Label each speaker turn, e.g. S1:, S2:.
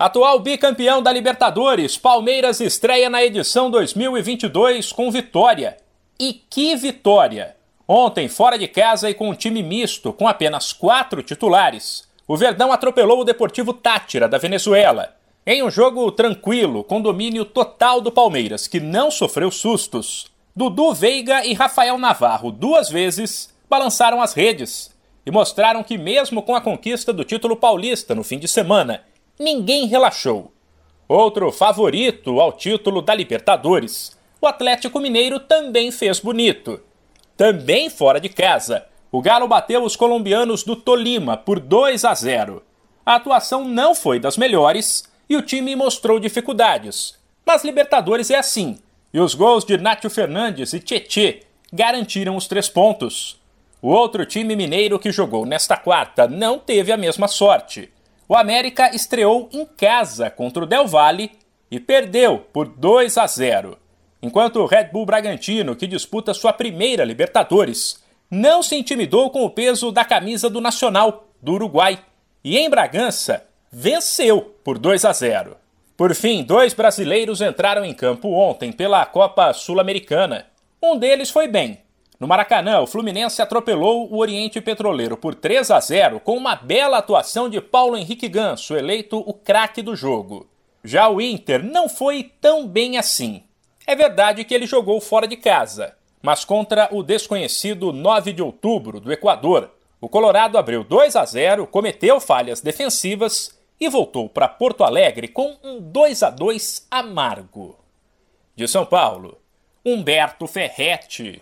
S1: Atual bicampeão da Libertadores, Palmeiras estreia na edição 2022 com vitória. E que vitória! Ontem, fora de casa e com um time misto, com apenas quatro titulares, o Verdão atropelou o Deportivo Tátira da Venezuela. Em um jogo tranquilo, com domínio total do Palmeiras, que não sofreu sustos, Dudu Veiga e Rafael Navarro, duas vezes, balançaram as redes e mostraram que, mesmo com a conquista do título paulista no fim de semana ninguém relaxou. Outro favorito ao título da Libertadores, o Atlético Mineiro também fez bonito. Também fora de casa, o Galo bateu os colombianos do Tolima por 2 a 0. A atuação não foi das melhores e o time mostrou dificuldades. Mas Libertadores é assim, e os gols de Nátio Fernandes e Tietê garantiram os três pontos. O outro time mineiro que jogou nesta quarta não teve a mesma sorte. O América estreou em casa contra o Del Valle e perdeu por 2 a 0. Enquanto o Red Bull Bragantino, que disputa sua primeira Libertadores, não se intimidou com o peso da camisa do Nacional do Uruguai e em Bragança venceu por 2 a 0. Por fim, dois brasileiros entraram em campo ontem pela Copa Sul-Americana. Um deles foi bem, no Maracanã, o Fluminense atropelou o Oriente Petroleiro por 3 a 0 com uma bela atuação de Paulo Henrique Ganso, eleito o craque do jogo. Já o Inter não foi tão bem assim. É verdade que ele jogou fora de casa, mas contra o desconhecido 9 de outubro do Equador, o Colorado abriu 2 a 0, cometeu falhas defensivas e voltou para Porto Alegre com um 2 a 2 amargo. De São Paulo, Humberto Ferretti.